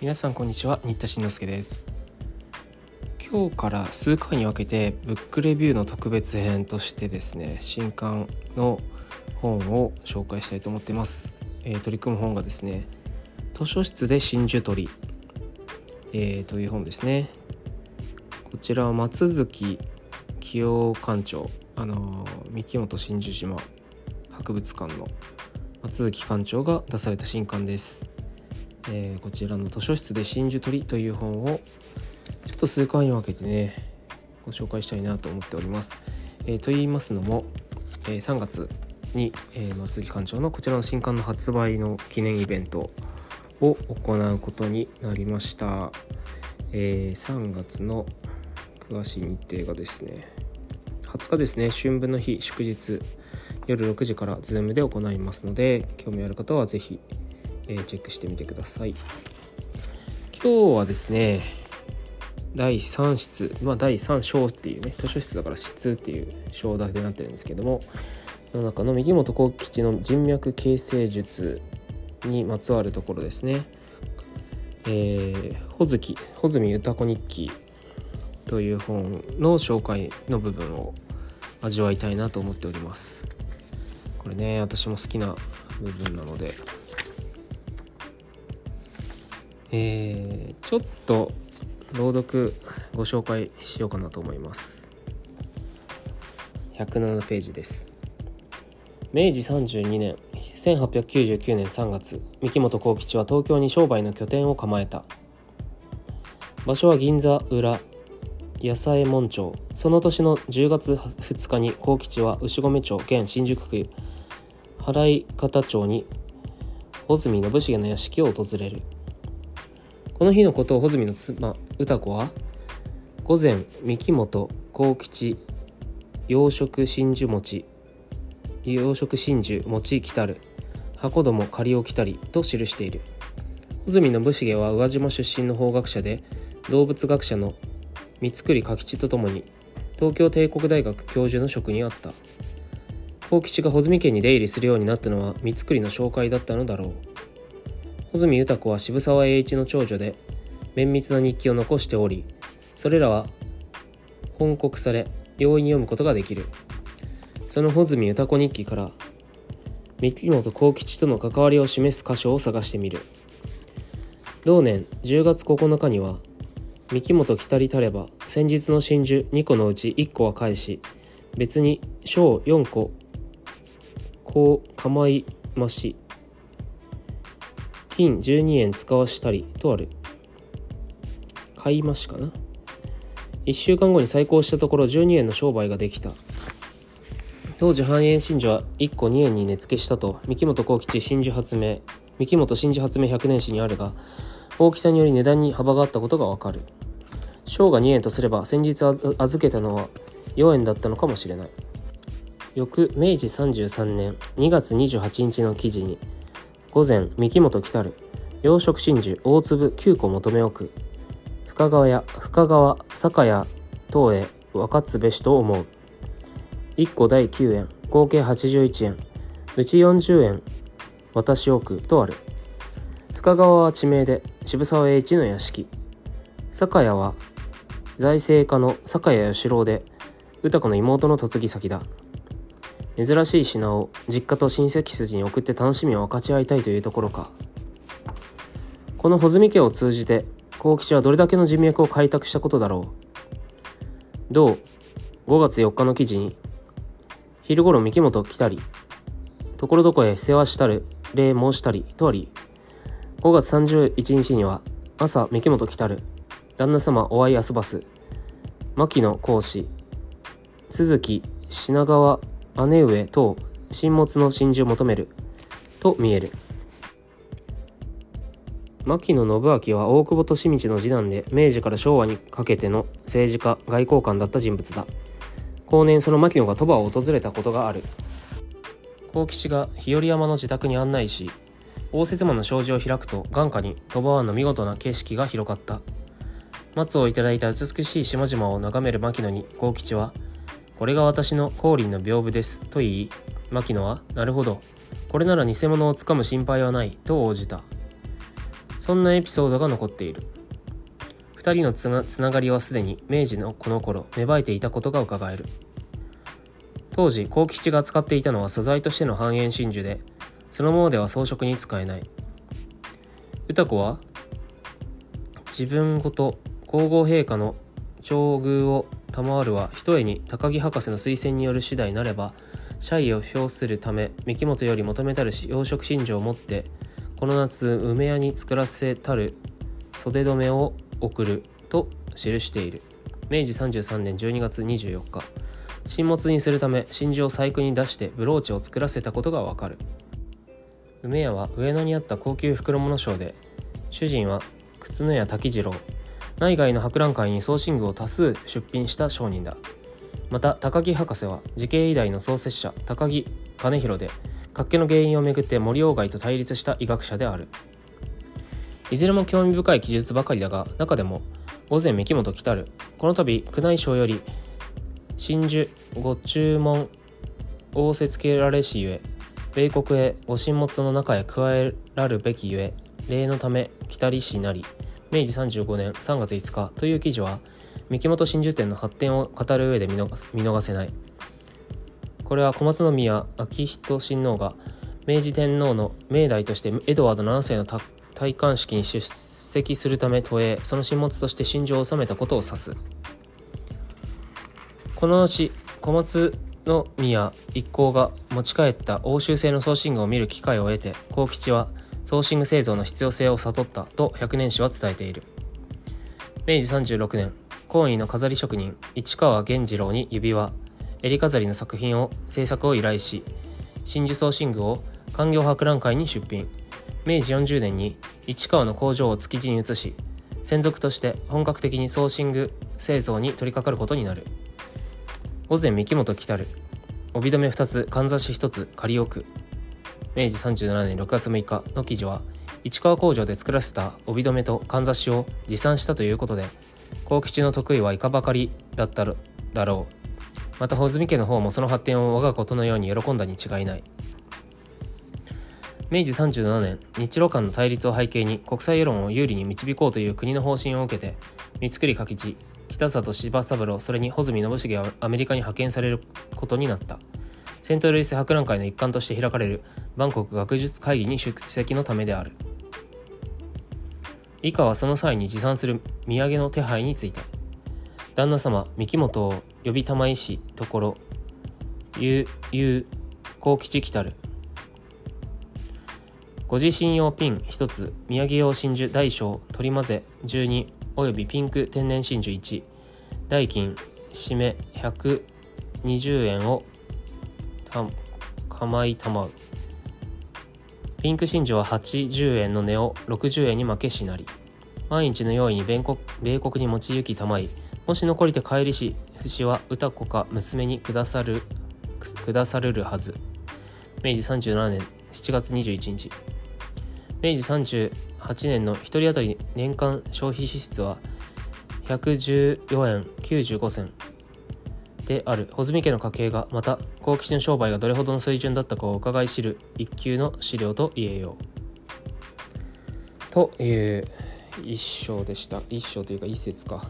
皆さんこんにちは新田慎之介です。今日から数回に分けてブックレビューの特別編としてですね新刊の本を紹介したいと思っています、えー、取り組む本がですね図書室で真珠取り、えー、という本ですね。こちらは松月清館長あの三木本真珠島博物館の松月館長が出された新刊です、えー、こちらの図書室で真珠取りという本をちょっと数回に分けてねご紹介したいなと思っております、えー、と言いますのも、えー、3月に、え松月館長のこちらの新刊の発売の記念イベントを行うことになりました、え3月の詳しい日程がですね20日ですね。春分の日祝日夜6時から Zoom で行いますので興味ある方は是非、え、チェックしてみてください。今日はですね第3室まあ第3章っていうね図書室だから室っていう章立てになってるんですけどもの中の右本幸吉の人脈形成術にまつわるところですね。えー、穂月穂積歌子日記という本の紹介の部分を味わいたいなと思っております。これね私も好きな部分なのでえー、ちょっと朗読ご紹介しようかなと思います。107ページです。明治32年1899年3月三木本幸吉は東京に商売の拠点を構えた。場所は銀座裏野菜門町。その年の10月2日に幸吉は牛込町現新宿区払方町に穂積信繁の屋敷を訪れる。この日のことを穂積の妻歌子は午前三木本幸吉洋食真珠餅洋食真珠餅来たる箱ども借りを来たりと記している。穂積信繁は宇和島出身の法学者で動物学者の三栗柿吉とともに東京帝国大学教授の職にあった。幸吉が穂積家に出入りするようになったのは三栗の紹介だったのだろう。穂積歌子は渋沢栄一の長女で綿密な日記を残しておりそれらは本告され容易に読むことができる。その穂積歌子日記から三木本幸吉との関わりを示す箇所を探してみる。同年10月9日には三木本来たりたれば先日の真珠2個のうち1個は返し別に小4個こう構いまし金12円使わしたりとある。買いましかな。1週間後に再興したところ12円の商売ができた。当時半円真珠は1個2円に値付けしたと三木本幸吉真珠発明三木本真珠発明100年史にあるが大きさにより値段に幅があったことがわかる。小が2円とすれば先日預けたのは4円だったのかもしれない。翌明治33年2月28日の記事に午前三木本来たる。養殖真珠大粒9個求め置く。深川や深川酒屋等へ分かつべしと思う。1個第9円合計81円。うち40円渡し置くとある。深川は地名で渋沢栄一の屋敷。酒屋は財政家の酒屋義郎で歌子の妹の嫁ぎ先だ。珍しい品を実家と親戚筋に送って楽しみを分かち合いたいというところか。この穂積家を通じて幸吉はどれだけの人脈を開拓したことだろう。同5月4日の記事に昼頃三木本来たりところどこへ世話したる礼申したりとあり5月31日には朝三木本来たる旦那様お会い遊ばす牧野講師鈴木品川姉上等新物の真珠を求めると見える。牧野信明は大久保利通の次男で明治から昭和にかけての政治家外交官だった人物だ。後年その牧野が鳥羽を訪れたことがある。幸吉が日和山の自宅に案内し応接間の障子を開くと眼下に鳥羽湾の見事な景色が広がった。松をいただいた美しい島々を眺める牧野に幸吉は「これが私の降臨の屏風です」と言い牧野は「なるほど。これなら偽物をつかむ心配はない」と応じた。そんなエピソードが残っている。2人のつなつながりはすでに明治のこの頃芽生えていたことがうかがえる。当時幸吉が使っていたのは素材としての半円真珠でそのままでは装飾に使えない。歌子は自分ごと皇后陛下の境遇を賜るはひとえに高木博士の推薦による次第なれば謝意を表するため三木本より求めたる養殖真珠を持ってこの夏梅屋に作らせたる袖留めを送ると記している。明治33年12月24日。沈没にするため真珠を細工に出してブローチを作らせたことがわかる。梅屋は上野にあった高級袋物商で主人は靴野屋滝次郎。内外の博覧会に送信具を多数出品した商人だ。また高木博士は時系医大の創設者高木兼弘で活気の原因をめぐって森鴎外と対立した医学者である。いずれも興味深い記述ばかりだが中でも午前三木本来たる。この度宮内省より真珠ご注文仰せつけられしゆえ米国へご神物の中へ加えらるべきゆえ礼のため来たりしなり明治35年3月5日という記事は三木本真珠店の発展を語る上で見逃せない。これは小松宮昭仁親王が明治天皇の命題としてエドワード7世の戴冠式に出席するため都営その神物として真珠を収めたことを指す。この後小松宮一行が持ち帰った欧州製の送信具を見る機会を得て幸吉は送信具製造の必要性を悟ったと百年史は伝えている。明治36年懇意の飾り職人市川源次郎に指輪襟飾りの作品を制作を依頼し真珠送信具を官業博覧会に出品。明治40年に市川の工場を築地に移し専属として本格的に送信具製造に取り掛かることになる。午前三木本来たる帯留め2つかんざし1つ仮置く。明治37年6月6日の記事は市川工場で作らせた帯留めとかんざしを持参したということで幸吉の得意はいかばかりだっただろう。また穂積家の方もその発展を我がことのように喜んだに違いない。明治37年日露間の対立を背景に国際世論を有利に導こうという国の方針を受けて三栗柿地北里柴三郎それに穂積信繁はアメリカに派遣されることになった。セントルイス博覧会の一環として開かれるバンコク学術会議に出席のためである。以下はその際に持参する土産の手配について旦那様三木本を呼び玉石ところゆゆ幸吉来たる。ご自身用ピン1つ土産用真珠大小取り混ぜ12およびピンク天然真珠1代金締め120円をた構いたまう。ピンク真珠は80円の値を60円に負けしなり。毎日のように米国米国に持ち行きたまい。もし残りて帰りし節は歌子か娘にくださるくださるるはず。明治37年7月21日。明治38年の1人当たり年間消費支出は114円95銭。である。穂積家の家計がまた幸吉の商売がどれほどの水準だったかを伺い知る一級の資料と言えよう。という一章でした。一章というか一節か。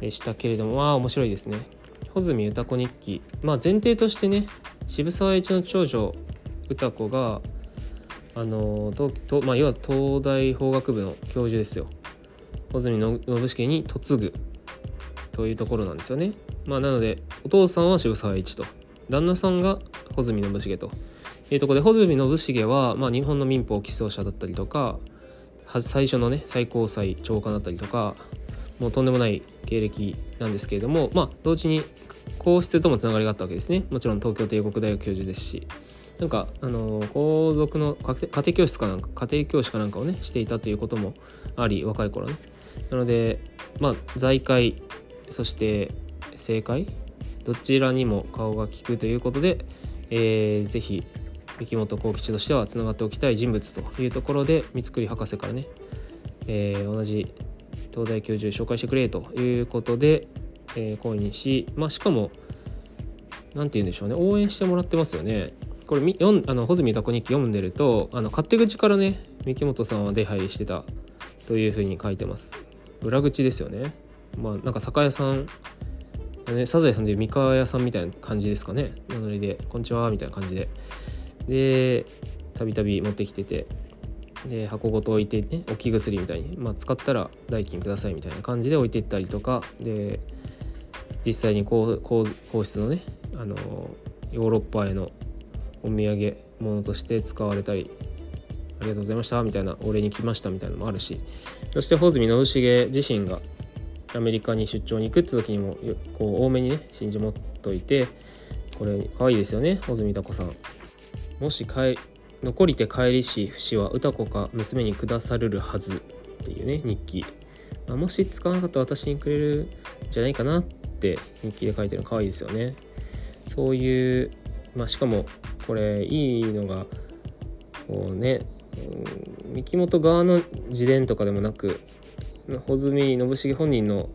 でしたけれどもまあ面白いですね。穂積歌子日記。まあ前提としてね渋沢栄一の長女歌子があの東東、まあ、要は東大法学部の教授ですよ。穂積信繁に嫁ぐ。というところなんですよね。まあ、なのでお父さんは渋沢栄一と。旦那さんが穂積信繁と。いうところで穂積信繁は、まあ、日本の民法起訴者だったりとか最初のね最高裁長官だったりとかもうとんでもない経歴なんですけれどもまあ同時に皇室ともつながりがあったわけですね。もちろん東京帝国大学教授ですし。なんかあの皇族の家庭教室かなんか家庭教師かなんかをねしていたということもあり若い頃ね。なのでまあ財界そして正解？どちらにも顔が利くということで、えー、ぜひ三木本幸吉としてはつながっておきたい人物というところで三栗博士からね、えー、同じ東大教授紹介してくれということで、えー、講演し、まあ、しかも何て言うんでしょうね応援してもらってますよね。これ読んあの穂積タコ日記読んでるとあの勝手口からね三木本さんは出入りしてたというふうに書いてます。裏口ですよね。まあなんか酒屋さんね、サザエさんで三河屋さんみたいな感じですかね。名乗りで「こんにちは」みたいな感じで。でたびたび持ってきててで箱ごと置いてね置き薬みたいに、まあ、使ったら代金くださいみたいな感じで置いていったりとかで実際に皇皇室のねあのヨーロッパへのお土産物として使われたりありがとうございましたみたいなお礼に来ましたみたいなのもあるしそして穂積信重自身がアメリカに出張に行くって時にもこう多めにね真珠持っといてこれ可愛いですよね穂積タ子さん。もし帰残りて帰りし節は歌子か娘に下さるるはずっていうね日記、まあ、もし使わなかったら私にくれるんじゃないかなって日記で書いてるの可愛いですよね。そういう、まあ、しかもこれいいのがこうね、うん、三木本側の自伝とかでもなく穂積信重本人の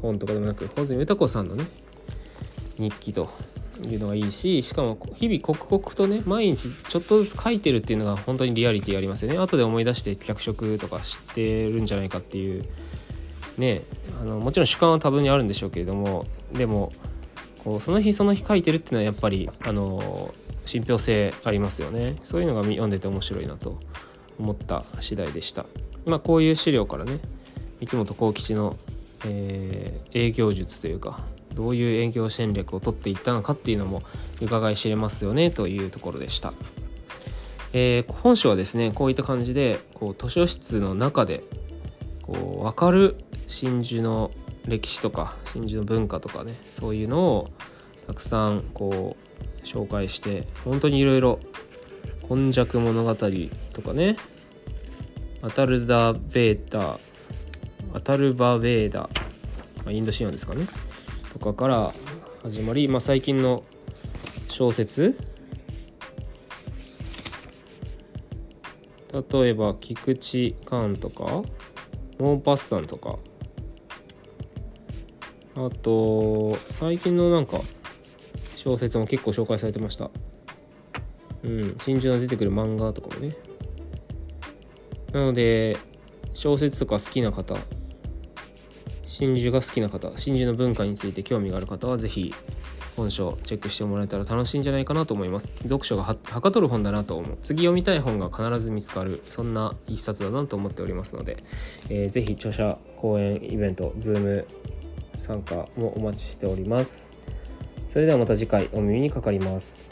本とかでもなく穂積歌子さんのね日記というのがいいししかも日々刻々とね毎日ちょっとずつ書いてるっていうのが本当にリアリティありますよね後で思い出して脚色とか知ってるんじゃないかっていうねあのもちろん主観は多分にあるんでしょうけれどもでもこうその日その日書いてるっていうのはやっぱりあの信憑性ありますよねそういうのが読んでて面白いなと思った次第でした。まあ、こういう資料からね三木本幸吉の、えー、営業術というかどういう営業戦略を取っていったのかっていうのも伺い知れますよねというところでした。えー、本書はですねこういった感じでこう図書室の中でこう分かる真珠の歴史とか真珠の文化とかねそういうのをたくさんこう紹介して本当にいろいろ「今昔物語」とかねアタルダ・ベータアタルバ・ベーダ、ま、インド神話ですかね。とかから始まり、まあ、最近の小説。例えば菊池寛とかモーパッサンとか。あと最近のなんか小説も結構紹介されてました。うん真珠の出てくる漫画とかもね。なので小説とか好きな方真珠が好きな方真珠の文化について興味がある方は是非本書チェックしてもらえたら楽しいんじゃないかなと思います。読書がはかどる本だなと思う。次読みたい本が必ず見つかるそんな一冊だなと思っておりますので、えー、ぜひ著者講演イベント Zoom 参加もお待ちしております。それではまた次回お耳にかかります。